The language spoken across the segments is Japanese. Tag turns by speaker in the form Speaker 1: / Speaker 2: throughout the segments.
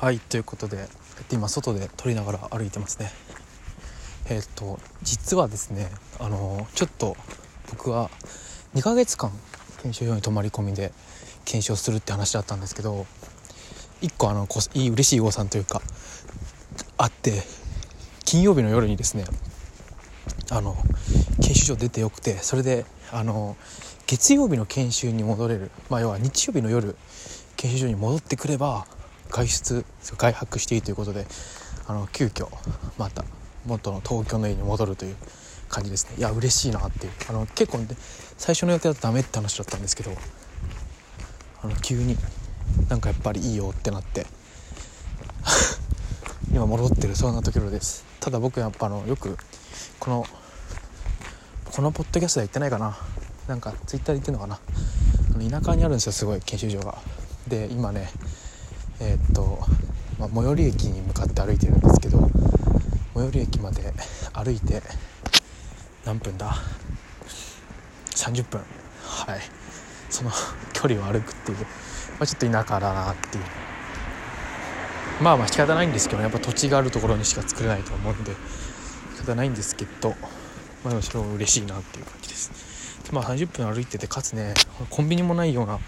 Speaker 1: はいということで今外で撮りながら歩いてますね。えっ、と実はですねあのちょっと僕は2ヶ月間研修所に泊まり込みで検証するって話だったんですけど1個あのこいい嬉しい誤算というかあって金曜日の夜にですねあの研修所出てよくてそれであの月曜日の研修に戻れる、まあ、要は日曜日の夜研修所に戻ってくれば外出外泊していいということであの急遽また元の東京の家に戻るという感じですね。いや嬉しいなっていう。あの結構、ね、最初の予定だとダメって話だったんですけどあの急になんかやっぱりいいよってなって。今戻ってるそんなところです。ただ僕やっぱあのよくこのこのポッドキャストで言ってないかな。なんかツイッターで言ってるのかな。あの田舎にあるんですよすごい研修所が。で今ねえー、っと、まあ、最寄り駅に向かって歩いてるんですけど最寄り駅まで歩いて何分だ？30分。はい。その 距離を歩くっていう、まあ、ちょっと田舎だなっていう。まあまあ仕方ないんですけど、やっぱ土地があるところにしか作れないと思うんで仕方ないんですけどまあむしろ嬉しいなっていう感じです。まあ30分歩いててかつねコンビニもないような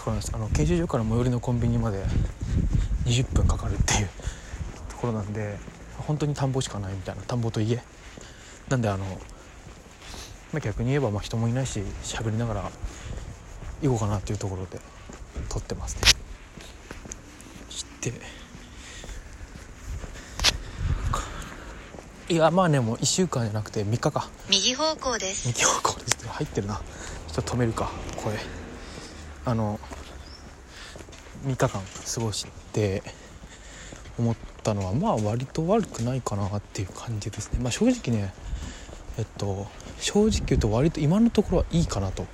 Speaker 1: ところなんです。あの研修所から最寄りのコンビニまで20分かかるっていう ところなんで本当に田んぼしかないみたいな田んぼと家。なんであの、まあ、逆に言えばまあ人もいないし喋りながら行こうかなっていうところで撮ってますね。して。いやまあねもう1週間じゃなくて3日か。
Speaker 2: 右方向です。
Speaker 1: 右方向です。入ってるな。ちょっと止めるかこれあの3日間過ごして思ったのはまあ割と悪くないかなっていう感じですね。まあ正直ねえっと正直言うと割と今のところはいいかなと、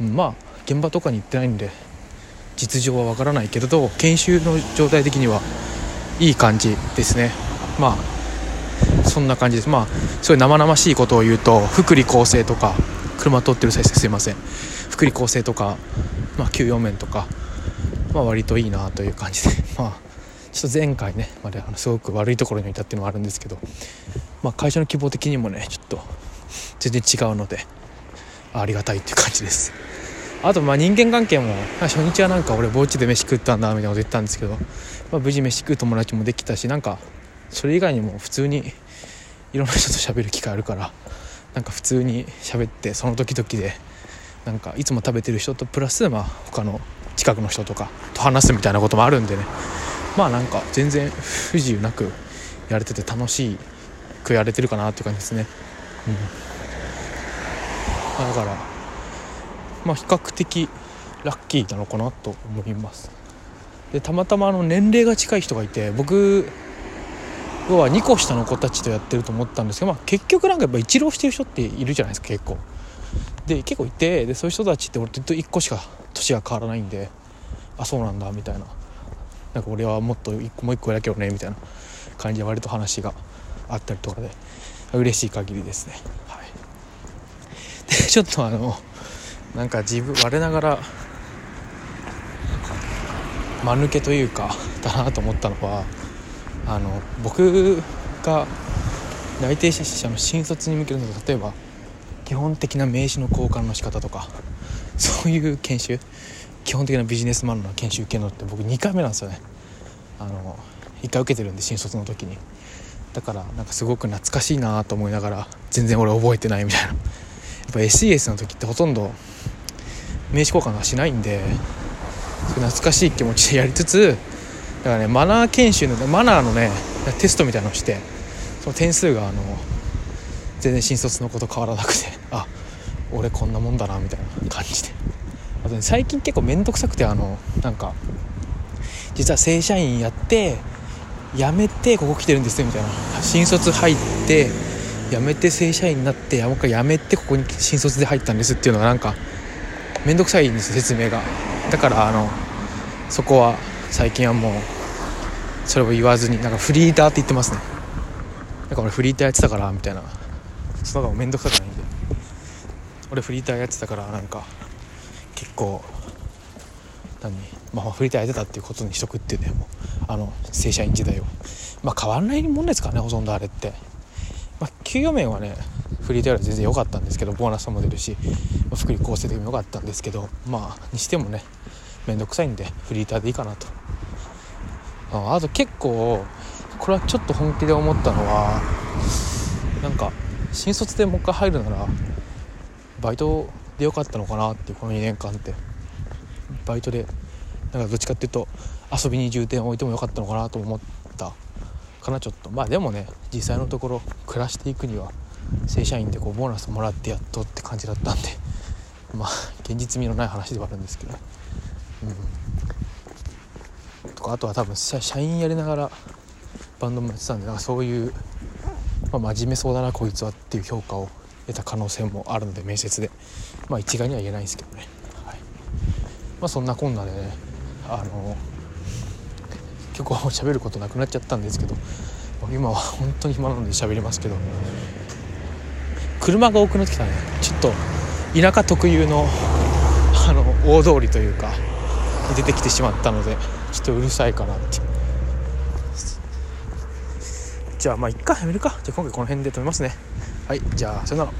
Speaker 1: うん、まあ現場とかに行ってないんで実情はわからないけれど研修の状態的にはいい感じですね。まあそんな感じです。まあすごい生々しいことを言うと福利厚生とか車通ってる際ですいません。福利厚生とかまあ、給与面とか、まあ、割といいなという感じで、まあ、ちょっと前回ねまであのすごく悪いところにいたっていうのもあるんですけど、まあ、会社の希望的にもねちょっと全然違うのでありがたいっていう感じです。あとまあ人間関係も初日はなんか俺墓地で飯食ったんだみたいなこと言ったんですけど、まあ、無事飯食う友達もできたしなんかそれ以外にも普通にいろんな人と喋る機会あるからなんか普通に喋ってその時々でなんかいつも食べてる人とプラス、まあ、他の近くの人とかと話すみたいなこともあるんでね。まあなんか全然不自由なくやれてて楽しくやれてるかなっていう感じですね、うん、だからまあ比較的ラッキーなのかなと思います。でたまたまあの年齢が近い人がいて僕要は2個下の子たちとやってると思ったんですけど、まあ、結局なんかやっぱ一浪してる人っているじゃないですか結構。で結構いてでそういう人たちって俺と1個しか年が変わらないんであそうなんだみたいな。なんか俺はもっと1個もう1個やけどねみたいな。感じで割と話があったりとかで嬉しい限りですね。はい。でちょっとあのなんか自分我ながら間抜けというかだなと思ったのはあの僕が内定者の新卒に向けるのが例えば基本的な名刺の交換の仕方とかそういう研修基本的なビジネスマンの研修受けるのって僕2回目なんですよね。あの1回受けてるんで新卒の時に。だからなんかすごく懐かしいなと思いながら全然俺覚えてないみたいな。やっぱ SES の時ってほとんど名刺交換はしないんで懐かしい気持ちでやりつつだからねマナー研修のマナーのねテストみたいなのをしてその点数があの全然新卒のこと変わらなくて あ俺こんなもんだなみたいな感じで。あとね最近結構面倒くさくてあのなんか実は正社員やって辞めてここ来てるんですよみたいな。新卒入って辞めて正社員になってもう一回辞めてここに新卒で入ったんですっていうのがなんか面倒くさいんです説明が。だからあのそこは最近はもうそれを言わずになんかフリーターって言ってますね。だから俺フリーターやってたからみたいな。その方が面倒くさくないんで。俺フリーターやってたからなんか結構何まあフリーターやってたっていうことにしとくっていうねもうあの正社員時代を。まあ変わらないもんですからねほとんどあれって。まあ給与面はねフリーターより全然良かったんですけどボーナスも出るし、まあ、福利厚生的にも良かったんですけどまあにしてもね面倒くさいんでフリーターでいいかなと。ああと結構これはちょっと本気で思ったのはなんか新卒でもう一回入るならバイトでよかったのかなってこの2年間って。バイトでなんかどっちかっていうと遊びに重点を置いてもよかったのかなと思った。かなちょっと。まあでもね実際のところ暮らしていくには正社員でこうボーナスもらってやっとって感じだったんで まあ現実味のない話ではあるんですけど。うん。とかあとは多分社員やりながらバンドもやってたんでなんかそういう、まあ、真面目そうだなこいつはっていう評価を得た可能性もあるので面接で。まあ一概には言えないんですけどね、はい、まあそんなこんなでねあの結構喋ることなくなっちゃったんですけど今は本当に暇なので喋りますけど。車が多くなってきたね。ちょっと田舎特有のあの大通りというか出てきてしまったのでちょっとうるさいかなって。じゃあまあ一回やめるか。じゃあ今回この辺で止めますね。はい。じゃあさよなら。